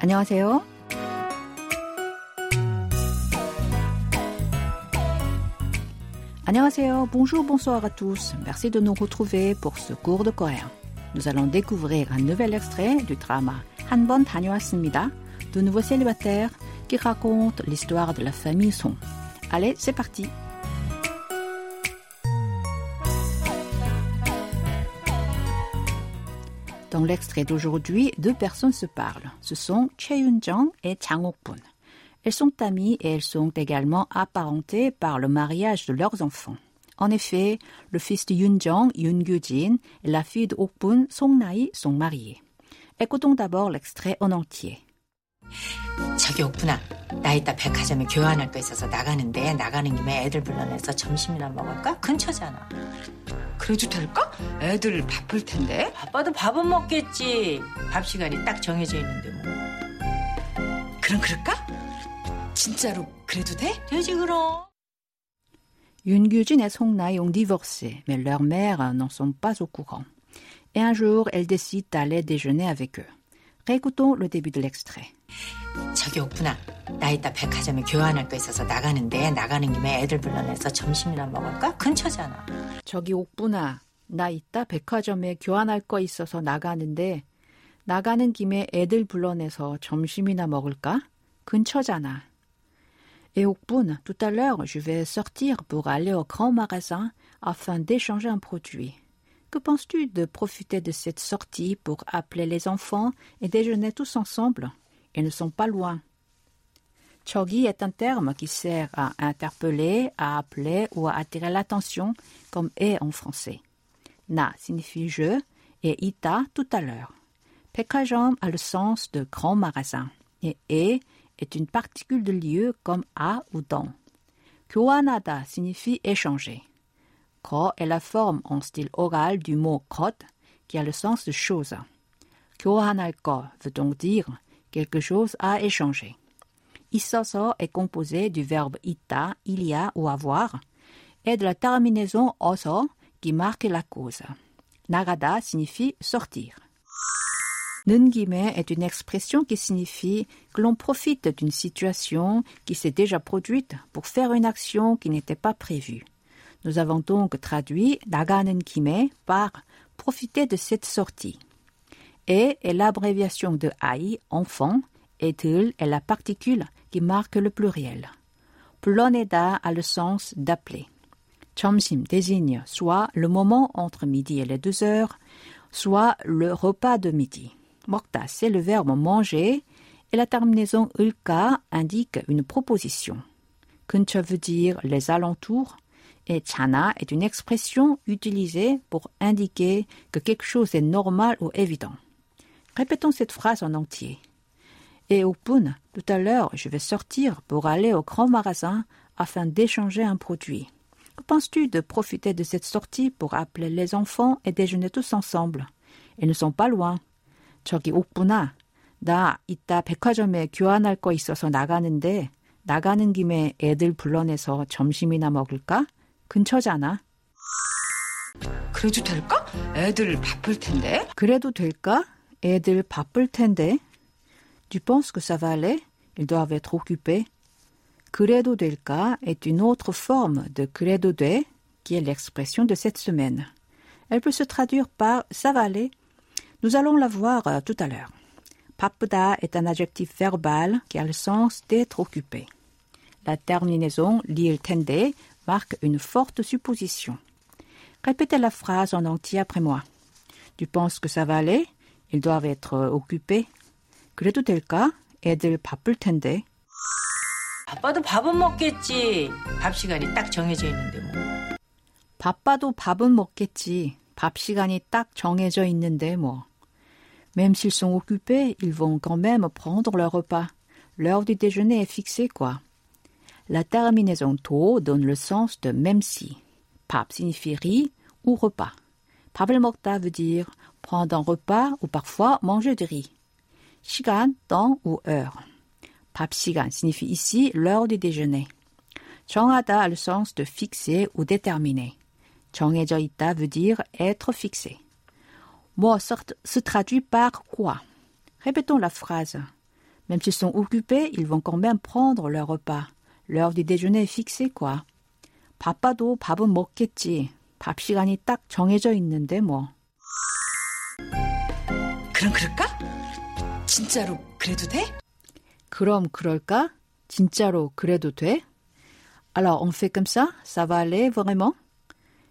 안녕하세요. Annyeonghaseyo, bonjour, bonsoir à tous. Merci de nous retrouver pour ce cours de coréen. Nous allons découvrir un nouvel extrait du drama 한번 다녀왔습니다 de nouveaux célibataires qui raconte l'histoire de la famille Song. Allez, c'est parti. Dans l'extrait d'aujourd'hui, deux personnes se parlent. Ce sont Choi Yun-jung et Chang Ok-bun. Elles sont amies et elles sont également apparentées par le mariage de leurs enfants. En effet, le fils de Yun-jung, Yun Gyu-jin, et la fille de Ok-bun, Song Na-hee, sont mariés. Écoutons d'abord l'extrait en entier. 저기 옥분아 나 이따 백화점에 교환할 거 있어서 나가는데 나가는 김에 애들 불러내서 점심이나 먹을까? 근처잖아 그래도 될까? 애들 바쁠 텐데. 바빠도 밥은 먹겠지 밥 시간이 딱 정해져 있는데 뭐 그럼 그럴까? 진짜로 그래도 돼? 되지 그럼 et Song Na ont divorcé, mais leurs mères n'en sont pas au courant. Et un jour, elles décident d'aller déjeuner avec eux. Le début de l'extrait. 저기 옥분아 나 이따 백화점에 교환할 거 있어서 나가는데 나가는 김에 애들 불러내서 점심이나 먹을까? 근처잖아 저기 옥분아, 나 이따 백화점에 교환할 거 있어서 나가는데 나가는 김에 애들 불러내서 점심이나 먹을까? 근처잖아. Et Okbun, tout à l'heure, je vais sortir pour aller au grand magasin afin d'échanger un produit. Que penses-tu de profiter de cette sortie pour appeler les enfants et déjeuner tous ensemble? Ils ne sont pas loin. Chogi est un terme qui sert à interpeller, à appeler ou à attirer l'attention, comme est en français. Na signifie je et ita tout à l'heure. Pekajom a le sens de grand magasin et e est une particule de lieu comme à ou dans. Kyoanada signifie échanger. Ko est la forme en style oral du mot kot, qui a le sens de chose. Kyohanaiko veut donc dire quelque chose à échanger. Isoso est composé du verbe ita, il y a ou avoir, et de la terminaison oso qui marque la cause. Nagada signifie sortir. Nungime est une expression qui signifie que l'on profite d'une situation qui s'est déjà produite pour faire une action qui n'était pas prévue. Nous avons donc traduit 나가는 김에 par profiter de cette sortie. Et est l'abréviation de ai, enfant, et 들 est la particule qui marque le pluriel. 불러내다 a le sens d'appeler. 점심 désigne soit le moment entre midi et les deux heures, soit le repas de midi. 먹다, c'est le verbe manger, et la terminaison ulka indique une proposition. 근처 veut dire les alentours, et chana est une expression utilisée pour indiquer que quelque chose est normal ou évident. Répétons cette phrase en entier. Et au Pun, tout à l'heure, je vais sortir pour aller au grand magasin afin d'échanger un produit. Que penses-tu de profiter de cette sortie pour appeler les enfants et déjeuner tous ensemble Ils ne sont pas loin. 저기 옥구나. 나 이따 백화점에 교환할 거 있어서 나가는데 나가는 김에 애들 불러내서 점심이나 먹을까? 근처잖아. 그래도 될까? 애들 바쁠 텐데. 그래도 될까? 애들 바쁠 텐데. Tu penses que ça va aller? Ils doivent être occupés. 그래도 될까 est une autre forme de 그래도 돼, qui est l'expression de cette semaine. Elle peut se traduire par ça va aller. Nous allons la voir euh, tout à l'heure. 바쁘다 est un adjectif verbal qui a le sens d'être occupé. La terminaison 릴 텐데 marque une forte supposition. Répétez la phrase en entier après moi. Tu penses que ça va aller? Ils doivent être euh, occupés. 그래도 될까? 애들 바쁠 텐데. 바빠도 밥은 먹겠지 밥 시간이 딱 정해져 있는데 뭐 바빠도 밥은 먹겠지. 밥 시간이 딱 정해져 있는데 뭐. Même s'ils sont occupés, ils vont quand même prendre leur repas. L'heure du déjeuner est fixée, quoi. La terminaison to donne le sens de même si. 밥 signifie riz ou repas. 밥을 먹다 veut dire prendre un repas ou parfois manger du riz. 시간, temps ou heure. 밥 시간 signifie ici l'heure du déjeuner. 정하다 a le sens de fixer ou déterminer. 정해져 있다 veut dire être fixé. Moi se traduit par quoi Répétons la phrase. Même s'ils sont occupés, ils vont quand même prendre leur repas. L'heure du déjeuner est fixée, quoi. 바빠도 밥은 먹겠지. 밥 시간이 딱 정해져 있는데 뭐. 그럼 그럴까? 진짜로 그래도 돼? 그럼 그럴까? 진짜로 그래도 돼? Alors on fait comme ça? Ça va aller vraiment?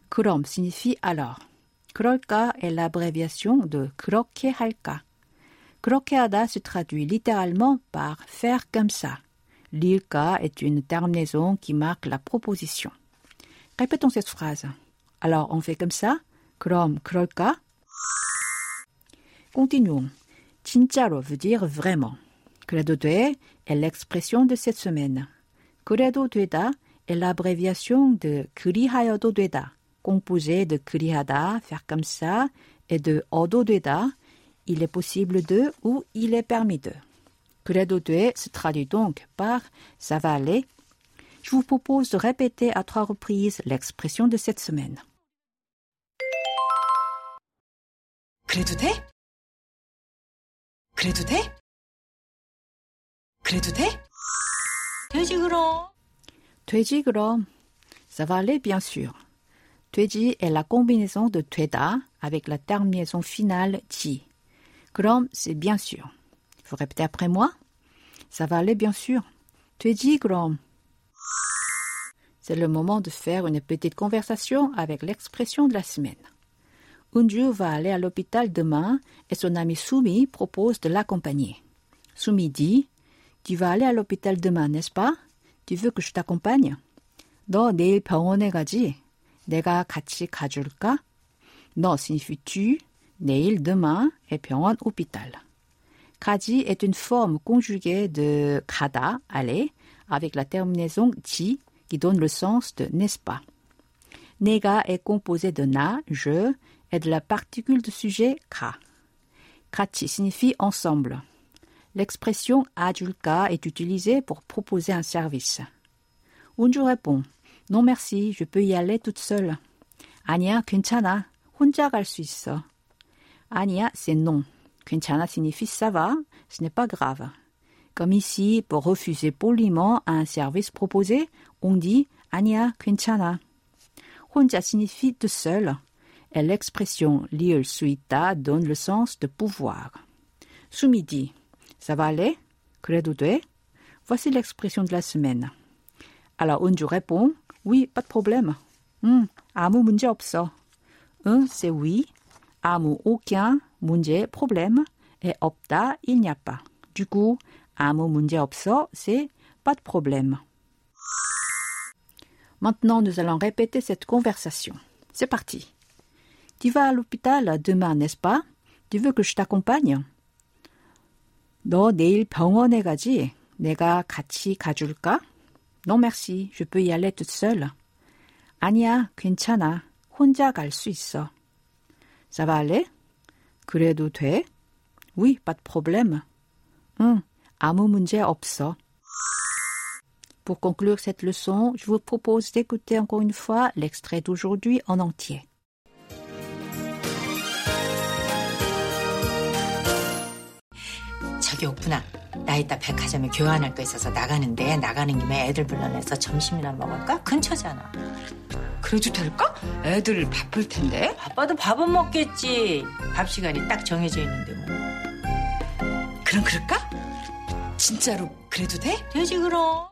그럼 signifie alors. 그럴까 est l'abréviation de 그렇게 할까. 그렇게 하다 se traduit littéralement par faire comme ça. L'ilka est une terminaison qui marque la proposition. Répétons cette phrase. Alors on fait comme ça? 그럼 그럴까? Continuons. 진짜로 veut dire vraiment. 그래도 돼 est l'expression de cette semaine. 그래도 되다 est l'abréviation de 그리하여도 되다, composé de 그리하다, faire comme ça, et de 어도 되다, il est possible de ou il est permis de. Credo Due se traduit donc par Ça va aller. Je vous propose de répéter à trois reprises l'expression de cette semaine. Credo de? Credo de? Credo? Ça va aller, bien sûr. 돼지 est la combinaison de tueda avec la terminaison finale ji. Grom, c'est bien sûr Vous répétez après moi. Ça va aller bien sûr. 돼지 그럼. C'est le moment de faire une petite conversation avec l'expression de la semaine. Unju va aller à l'hôpital demain et son ami Sumi propose de l'accompagner. Sumi dit Tu vas aller à l'hôpital demain, n'est-ce pas Tu veux que je t'accompagne 너 내일 병원에 가지? 내가 같이 가줄까? 너 signifie tu, 내일 demain et 병원 hôpital. 가지 est une forme conjuguée de 가다, aller, avec la terminaison 지 qui donne le sens de n'est-ce pas. 내가 est composé de na, je, et de la particule de sujet 가. 같이 signifie ensemble. L'expression ajulka est utilisée pour proposer un service. Unju répond Non merci, je peux y aller toute seule. 아니야, 괜찮아. 혼자 갈 수 있어. 아니야, c'est non. 괜찮아 signifie ça va, ce n'est pas grave. Comme ici, pour refuser poliment un service proposé, on dit 아니야, 괜찮아. 혼자 signifie tout seul. Et l'expression li을 수 있다 donne le sens de pouvoir. Sumi dit Ça va aller? 그래도 돼? Voici l'expression de la semaine. Alors Unju répond Oui, pas de problème. 응, 아무 문제 없어. 응, c'est oui. 아무 aucun 문제 problème et 없다 il n'y a pas. Du coup, 아무 문제 없어 c'est pas de problème. Maintenant, nous allons répéter cette conversation. C'est parti. Tu vas à l'hôpital demain, n'est-ce pas? Tu veux que je t'accompagne? 너 내일 병원에 가지? 내가 같이 가줄까? Non merci, je peux y aller toute seule. 아니야, 괜찮아. 혼자 갈 수 있어. Ça va aller? 그래도 돼? Oui, pas de problème. 응, 아무 문제 없어. Pour conclure cette leçon, je vous propose d'écouter encore une fois l'extrait d'aujourd'hui en entier. 저기 오프나. 나 이따 백화점에 교환할 거 있어서 나가는데 나가는 김에 애들 불러내서 점심이나 먹을까? 근처잖아. 그래도 될까? 애들 바쁠 텐데. 바빠도 밥은 먹겠지. 밥 시간이 딱 정해져 있는데 뭐. 그럼 그럴까? 진짜로 그래도 돼? 돼지 그럼.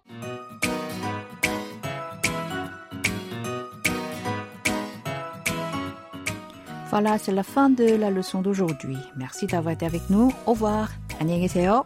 Voilà, c'est la fin de la leçon d'aujourd'hui. Merci d'avoir été avec nous. Au revoir. 안녕히 계세요.